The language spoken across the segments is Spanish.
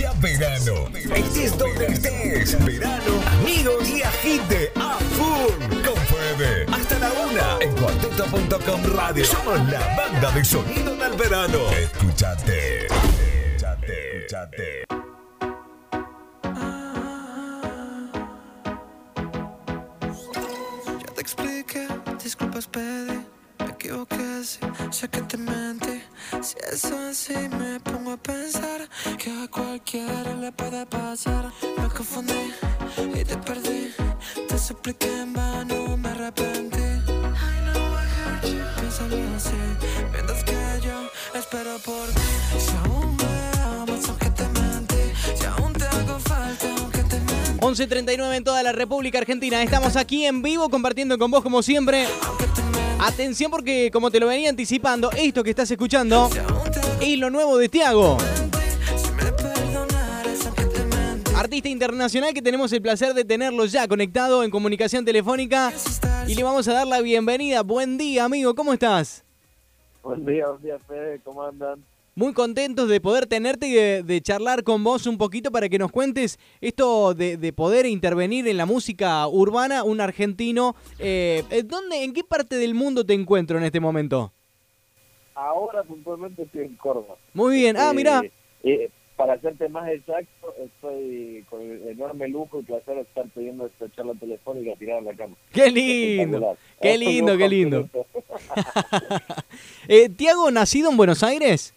ya verano. Estés donde estés. Verano, amigos y agite a full. Con Fede. Hasta la una. En cuarteto.com radio. Somos la banda de sonido del verano. Escúchate. Escúchate. Escúchate. Ya te expliqué, disculpas pedí, me equivoqué, sí, sé que te mentí. Si es así, me pongo a pensar que a cualquiera le puede pasar. Me confundí y te perdí, te supliqué en vano, me arrepentí. I know I hurt you. Piénsalo así, mientras que yo espero por ti. Si aún me amas, aunque te mentí, si aún te hago falta, aunque te mentí. 11.39 en toda la República Argentina. Estamos aquí en vivo compartiendo con vos como siempre. Atención porque como te lo venía anticipando, esto que estás escuchando es lo nuevo de Tiago. Artista internacional que tenemos el placer de tenerlo ya conectado en comunicación telefónica. Y le vamos a dar la bienvenida. Buen día, amigo. ¿Cómo estás? Buen día, buen día, Fede, ¿cómo andan? Muy contentos de poder tenerte y de, de charlar con vos un poquito para que nos cuentes esto de, de poder intervenir en la música urbana, un argentino. Eh, ¿dónde, ¿En qué parte del mundo te encuentro en este momento? Ahora puntualmente estoy en Córdoba. Muy bien. Ah, Eh, mira. eh, para hacerte más exacto, estoy con el enorme lujo y placer de estar pidiendo esta charla telefónica tirada en la cama. Qué lindo. Qué lindo, qué lindo. Eh, Tiago, nacido en Buenos Aires.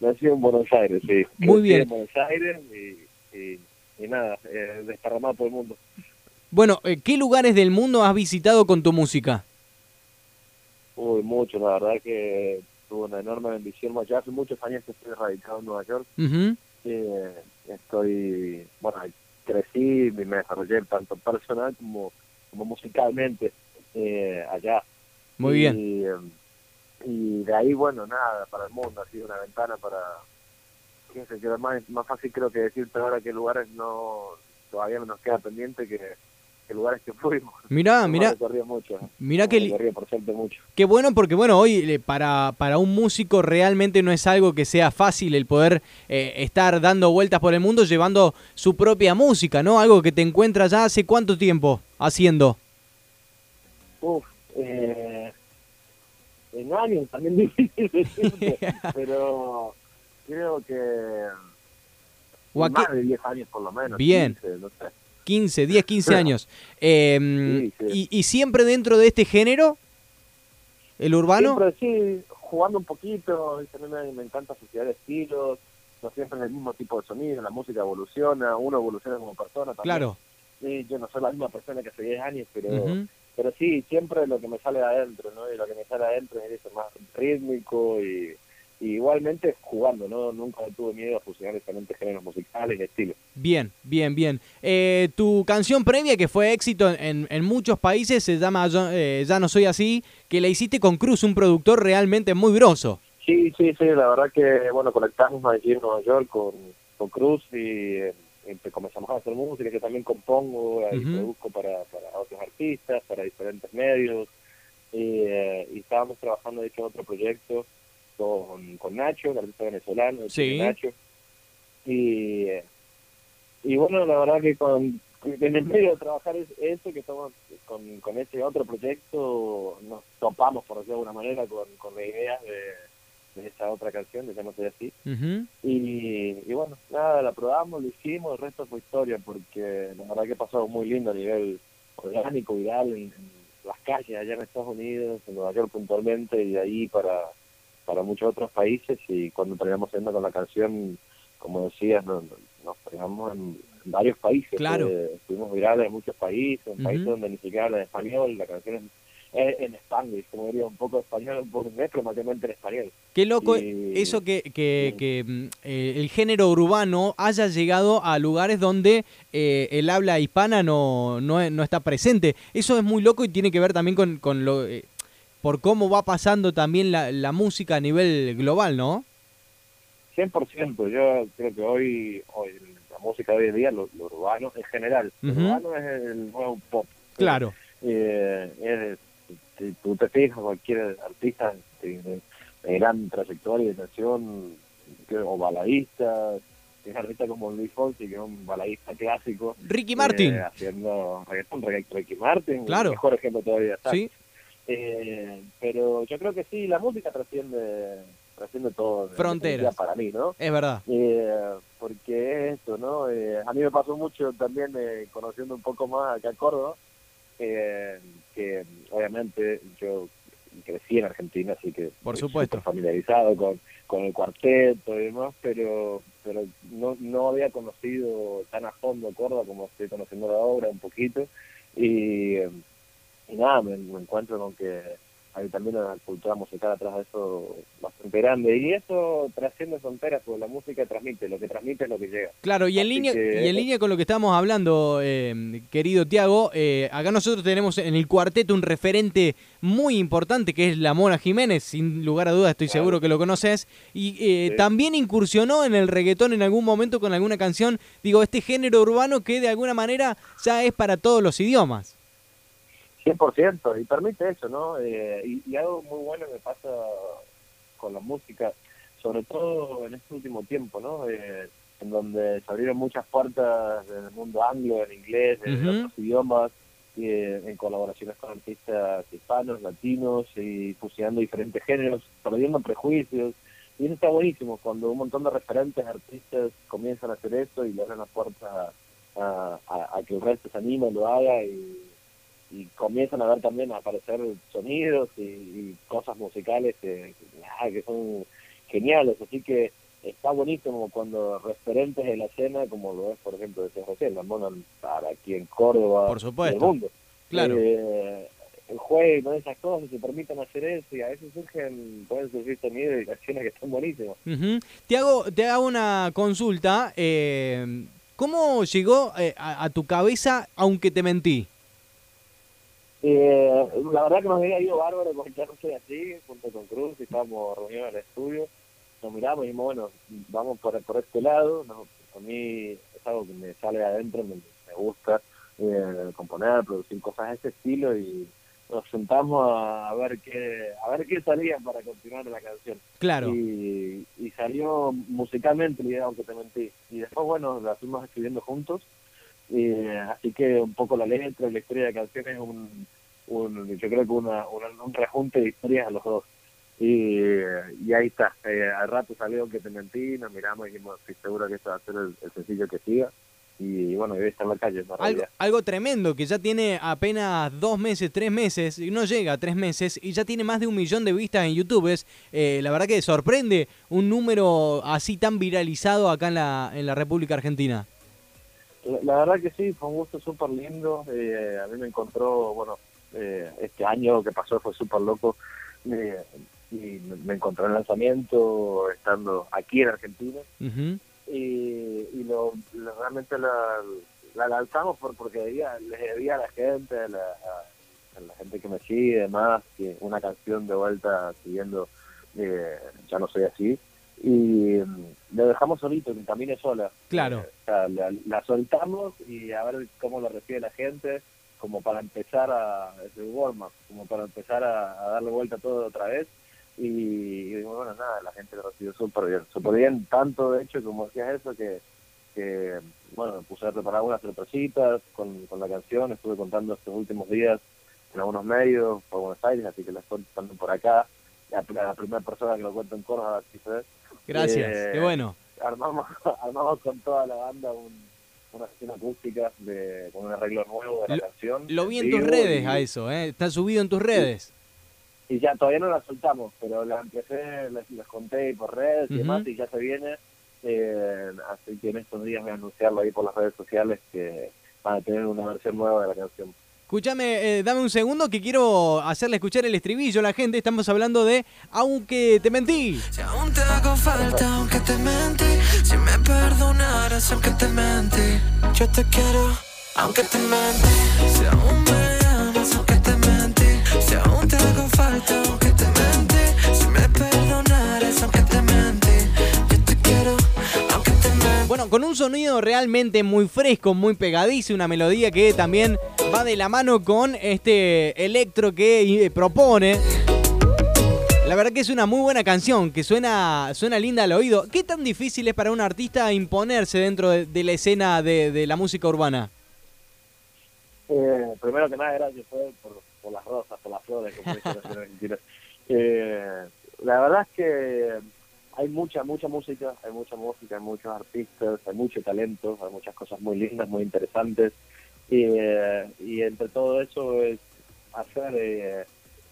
Nací en Buenos Aires, sí. Muy bien. en Buenos Aires y, y, y nada, eh, desparramado por el mundo. Bueno, eh, ¿qué lugares del mundo has visitado con tu música? Uy, mucho, la verdad que tuve una enorme bendición. Ya hace muchos años que estoy radicado en Nueva York. Eh, estoy, bueno, crecí y me desarrollé tanto personal como, como musicalmente eh, allá. Muy y, bien. Y de ahí, bueno, nada, para el mundo ha sido una ventana para, sé, que más, más fácil creo que decirte ahora qué lugares no, todavía no nos queda pendiente que, que lugares que fuimos. Mirá, mirá, mucho. ¿eh? mirá que por suerte mucho. Qué bueno porque bueno, hoy eh, para, para un músico realmente no es algo que sea fácil el poder eh, estar dando vueltas por el mundo llevando su propia música, ¿no? Algo que te encuentras ya hace cuánto tiempo haciendo. Uf, eh, en años también difícil decirte, pero creo que O más de 10 años por lo menos. Bien. 15, no sé. 15, 10, 15 años. Eh, Sí, sí. Y, y siempre dentro de este género, el urbano. Siempre sí, jugando un poquito, me, me encanta asociar estilos, no siempre es el mismo tipo de sonido, la música evoluciona, uno evoluciona como persona también. Claro. Sí, yo no soy la misma persona que hace 10 años, pero Ujú. Pero sí, siempre lo que me sale de adentro, ¿no? Y lo que me sale de adentro es eso más rítmico y, y igualmente jugando, ¿no? Nunca tuve miedo a fusionar diferentes géneros musicales y estilos. Bien, bien, bien. Eh, tu canción previa, que fue éxito en, en muchos países, se llama Yo- eh, Ya no soy así, que la hiciste con Cruz, un productor realmente muy grosso. Sí, sí, sí, la verdad que, bueno, conectamos allí en Nueva York con, con Cruz y, eh, y comenzamos a hacer música, que también compongo y produzco para, para otros artistas, para diferentes medios. Y, eh, y estábamos trabajando, de hecho, en otro proyecto con, con Nacho, el artista venezolano, el Sí. Nacho. Y, y bueno, la verdad que con, en el medio de trabajar es- eso, que estamos con, con ese otro proyecto, nos topamos, por decirlo de alguna manera, con, con la idea de, de esa otra canción, de Ya no soy así. Y, y bueno, nada, la probamos, lo hicimos, el resto fue historia, porque la verdad que pasó muy lindo a nivel orgánico, viral, en, en las calles allá en Estados Unidos, en Nueva York puntualmente, y de ahí para, para muchos otros países. Y cuando terminamos yendo con la canción, como decías, nos, nos pegamos en, en varios países. Claro. eh, estuvimos virales en muchos países, en Ujú. países donde ni siquiera hablan español, la canción es en español, como diría, un poco español, un poco inglés, pero mayormente en español. Qué loco Y- eso que, que, que, mm, eh, el género urbano haya llegado a lugares donde eh, el habla hispana no, no, no está presente. Eso es muy loco y tiene que ver también con, con lo... eh, por cómo va pasando también la, la música a nivel global, ¿no? 100%, yo creo que hoy, hoy la música de hoy en día, lo, lo urbano en general, lo Ujú. urbano es el nuevo pop. Claro. Eh, es- si tú te fijas, cualquier artista de, de- de gran trayectoria y de nación, o baladistas, artista como Luis Fonsi, que es un baladista clásico. Ricky Martin. eh, haciendo reggaetón, regga- Ricky Martin, Claro. mejor ejemplo todavía. está. Sí, Eh, pero yo creo que sí, la música trasciende, trasciende todo. Fronteras. Para mí, ¿no? es verdad. Eh, porque es esto, ¿no? Eh, a mí me pasó mucho también eh, conociendo un poco más acá a Córdoba, eh, que obviamente yo crecí en Argentina, así que Por supuesto. familiarizado con, con el cuarteto y demás, pero pero no, no había conocido tan a fondo Córdoba como estoy conociendo ahora un poquito y, y nada, me, me encuentro con que hay también una cultura musical atrás de eso bastante grande y eso trasciende fronteras porque la música transmite, lo que transmite es lo que llega. Claro, y en Así línea que- y en línea con lo que estamos hablando, eh, querido Tiago, eh, acá nosotros tenemos en el cuarteto un referente muy importante que es la Mona Jiménez, sin lugar a dudas estoy Claro. seguro que lo conoces, y eh, Sí. también incursionó en el reggaetón en algún momento con alguna canción, digo, este género urbano que de alguna manera ya es para todos los idiomas. 100%, y permite eso, ¿no? Eh, y, y algo muy bueno me pasa con la música, sobre todo en este último tiempo, ¿no? Eh, en donde se abrieron muchas puertas en el mundo anglo, en inglés, en otros idiomas, y, eh, en colaboraciones con artistas hispanos, latinos, y fusionando diferentes géneros, perdiendo prejuicios. Y eso está buenísimo, cuando un montón de referentes artistas comienzan a hacer eso y le abren la puerta a, a- a que el resto se anime, lo haga y, y comienzan a ver también a aparecer sonidos y, y cosas musicales que, que, nada, que son geniales. Así que está buenísimo cuando referentes de la escena, como lo es, por ejemplo, de José, la Mona para aquí en Córdoba, Por supuesto. el mundo. Claro. Eh, jueguen con esas cosas, se permitan hacer eso y a veces surgen, pueden surgir sonidos y canciones que están buenísimas. Ujú. Te hago, te hago una consulta. eh, ¿Cómo llegó eh, a, a tu cabeza, aunque te mentí? Eh, la verdad que nos había ido bárbaro con soy así, junto con Cruz, y estábamos reunidos en el estudio, nos miramos y dijimos, bueno, vamos por, por este lado, no, a mí es algo que me sale de adentro, me, me gusta eh, componer, producir cosas de ese estilo y nos sentamos a, a ver qué a ver qué salía para continuar la canción. Claro. Y, y salió musicalmente la idea, aunque te mentí. Y después, bueno, la fuimos escribiendo juntos. Y, así que un poco la letra la historia de la canción es un, un yo creo que una, una- un rejunte de historias a los dos. Y, y ahí está. Eh, al rato salió Aunque te mentí, nos miramos y dijimos, estoy seguro que este va a ser el, el sencillo que siga. Y bueno, y hoy está en la calle, en Algo, realidad. algo tremendo, que ya tiene apenas dos meses, tres meses, y no llega a tres meses, y ya tiene más de un millón de vistas en YouTube. Es, eh, la verdad que sorprende un número así tan viralizado acá en la, en la República Argentina. La, la verdad que sí, fue un gusto súper lindo. Eh, a mí me encontró, bueno, eh, este año que pasó fue súper loco. eh, y me, encontró en lanzamiento estando aquí en Argentina. Y, y lo, lo- realmente la, la lanzamos por, porque debía, les debía a la gente, a la, a- a la gente que me sigue y demás, que una canción de vuelta siguiendo eh, Ya no soy así. Y mm, lo dejamos solito, que camine sola. Claro. O sea, la, la soltamos y a ver cómo lo recibe la gente, como para empezar a, es el warm-up, como para empezar a, a darle vuelta todo otra vez. Y, y bueno, nada, la gente lo recibió súper bien, súper bien, tanto de hecho como decías eso, que, que bueno, me puse a preparar unas sorpresitas con, con la canción, estuve contando estos últimos días en algunos medios por Buenos Aires, así que la estoy contando por acá. La, la primera persona que lo cuenta en Córdoba, así fue. Gracias, Eh, qué bueno. armamos, armamos con toda la banda un- una sesión acústica de, con un arreglo nuevo de la Lo- canción. Lo vi en tus redes y, a eso, ¿eh? está subido en tus redes. Y ya todavía no la soltamos, pero la empecé, les, conté por redes y Ujú. demás, y ya se viene. Eh, así que en estos días voy a anunciarlo ahí por las redes sociales que van a tener una versión nueva de la canción. Escúchame, eh, dame un segundo que quiero hacerle escuchar el estribillo a la gente. Estamos hablando de Aunque te mentí. Si aún te hago falta, aunque te mentí. Si me perdonaras, aunque te mentí. Yo te quiero, aunque te mentí. Si aún me amas, aunque te mentí. Si aún te hago falta, aunque te mentí. Si me perdonaras, aunque te mentí. Yo te quiero, aunque te mentí. Bueno, con un sonido realmente muy fresco, muy pegadizo, una melodía que también va de la mano con este electro que eh, propone. La verdad que es una muy buena canción, que suena, suena linda al oído. ¿Qué tan difícil es para un artista imponerse dentro de, la escena de, la música urbana? Eh, primero que nada, gracias por, por las rosas, por las flores, como eh, La verdad es que hay mucha, mucha música, hay mucha música, hay muchos artistas, hay mucho talento, hay muchas cosas muy lindas, muy interesantes. Y, eh, y entre todo eso es hacer, eh,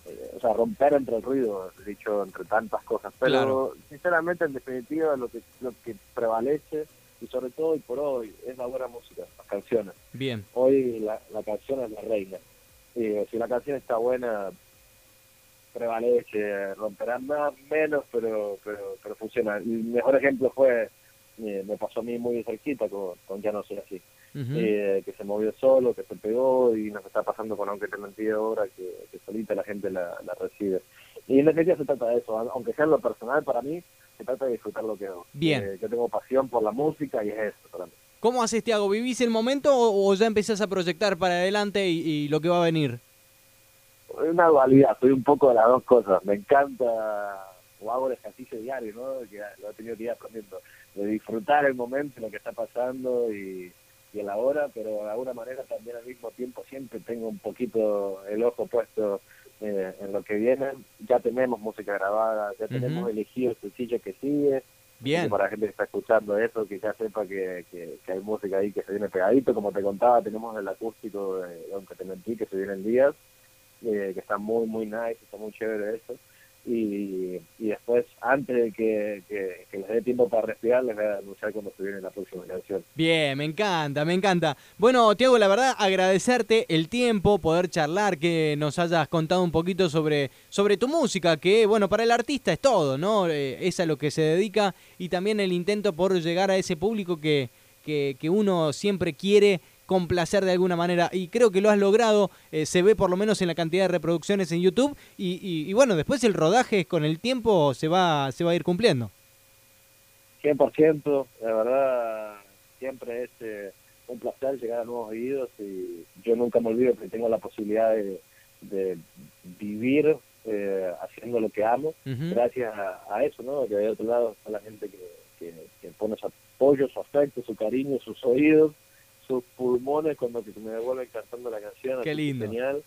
eh, o sea, romper entre el ruido, dicho, entre tantas cosas. Pero sinceramente, en definitiva, lo que, lo que prevalece, y sobre todo y por hoy, es la buena música, las canciones. Bien. Hoy la, la canción es la reina. Y si la canción está buena, prevalece, romperán más, menos, pero, pero, pero funciona. El mejor ejemplo fue, eh, me pasó a mí muy cerquita con, con Ya no soy así, eh, que se movió solo, que se pegó y nos está pasando con Aunque te mentí ahora, que, que solita la gente la, recibe. Y en definitiva se trata de eso, aunque sea en lo personal para mí, se trata de disfrutar lo que hago. Bien. Eh, yo tengo pasión por la música y es eso para mí. ¿Cómo haces, Tiago? ¿Vivís el momento o, ya empezás a proyectar para adelante y lo que va a venir? es una dualidad, soy un poco de las dos cosas. Me encanta, o hago el ejercicio diario, ¿no? Que lo he tenido que ir aprendiendo, de disfrutar el momento, lo que está pasando y, y el ahora, pero de alguna manera también al mismo tiempo siempre tengo un poquito el ojo puesto eh, en lo que viene. Ya tenemos música grabada, ya tenemos elegido el sencillo que sigue. Bien. Para la gente que está escuchando eso, que ya sepa que, que, hay música ahí que se viene pegadito. Como te contaba, tenemos el acústico de Aunque te mentí, que se viene en días. Eh, que está muy, muy nice, está muy chévere eso. Y, y después, antes de que, que, les dé tiempo para respirar, les voy a anunciar cuando se viene la próxima canción. Bien, me encanta, me encanta. Bueno, Tiago, la verdad, agradecerte el tiempo, poder charlar, que nos hayas contado un poquito sobre, sobre tu música, que, bueno, para el artista es todo, ¿no? Eh, es a lo que se dedica y también el intento por llegar a ese público que, que, que uno siempre quiere complacer de alguna manera. Y creo que lo has logrado, eh, se ve por lo menos en la cantidad de reproducciones en YouTube. Y, bueno, después el rodaje con el tiempo se va, se va a ir cumpliendo. 100%, la verdad siempre es eh, un placer llegar a nuevos oídos y yo nunca me olvido que tengo la posibilidad de, vivir eh, haciendo lo que amo, gracias a, eso, ¿no? Que de otro lado está la gente que, que, que pone su apoyo, su afecto, su cariño, sus oídos sus pulmones cuando que me devuelven cantando la canción. Qué lindo. Genial.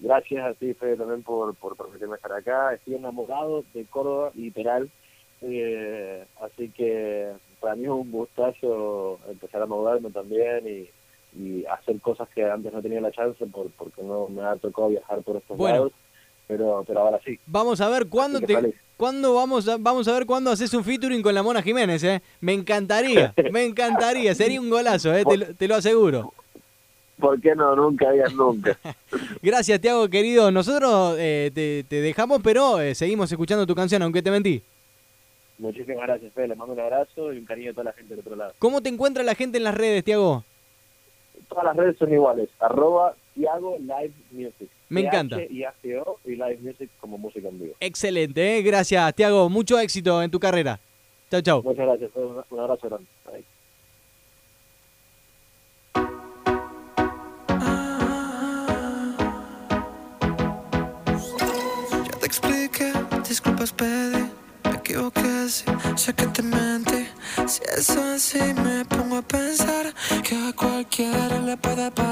Gracias a ti, Fede, también por, por permitirme estar acá. Estoy enamorado de Córdoba, literal. Eh, así que para mí es un gustazo empezar a moverme también y, hacer cosas que antes no tenía la chance por, porque no me ha tocado viajar por estos lados. Pero, pero ahora sí. Vamos a ver cuándo te, ¿Cuándo vamos a, vamos a ver cuándo haces un featuring con la Mona Jiménez, eh? Me encantaría, me encantaría, sería un golazo, eh, te, lo aseguro. ¿Por qué no? Nunca digas nunca. Gracias, Tiago, querido. Nosotros eh, te, dejamos, pero eh, seguimos escuchando tu canción, aunque te mentí. Muchísimas gracias, Fede. Les mando un abrazo y un cariño a toda la gente del otro lado. ¿Cómo te encuentra la gente en las redes, Tiago? Todas las redes son iguales. Arroba Tiago Live Music. Me encanta. Y ACO y Live Music como música en vivo. Excelente, ¿eh? gracias, Tiago. Mucho éxito en tu carrera. Chao, chao. Muchas gracias. Un, abrazo grande. Ya te expliqué, disculpas pedí, me equivoqué, sé que te mentí. Si es así me pongo a pensar que a cualquiera le puede pasar.